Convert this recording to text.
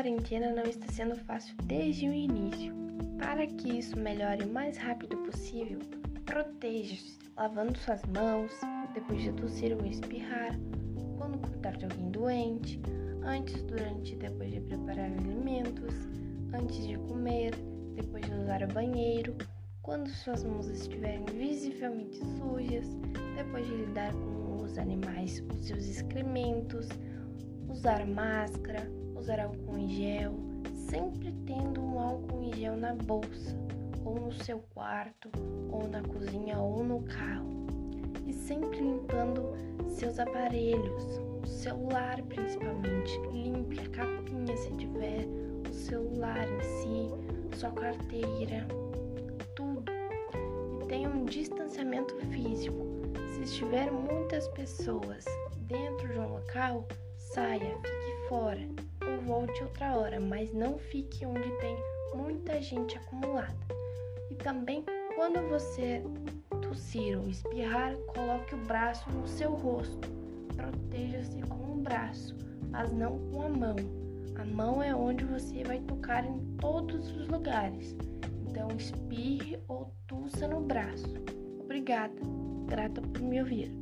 quarentena não está sendo fácil desde o início. Para que isso melhore o mais rápido possível, proteja-se lavando suas mãos depois de tossir ou espirrar, quando cuidar de alguém doente, antes, durante e depois de preparar alimentos, antes de comer, depois de usar o banheiro, quando suas mãos estiverem visivelmente sujas, depois de lidar com os animais, os seus excrementos, usar máscara, usar álcool em gel, sempre tendo um álcool em gel na bolsa, ou no seu quarto, ou na cozinha, ou no carro. E sempre limpando seus aparelhos, o celular principalmente. Limpe a capinha se tiver, o celular em si, sua carteira, tudo. E tenha um distanciamento físico. Se estiver muitas pessoas dentro de um local, saia, fique fora ou volte outra hora, mas não fique onde tem muita gente acumulada. E também, quando você tossir ou espirrar, coloque o braço no seu rosto. Proteja-se com o braço, mas não com a mão. A mão é onde você vai tocar em todos os lugares. Então, espirre ou tussa no braço. Obrigada, grata por me ouvir.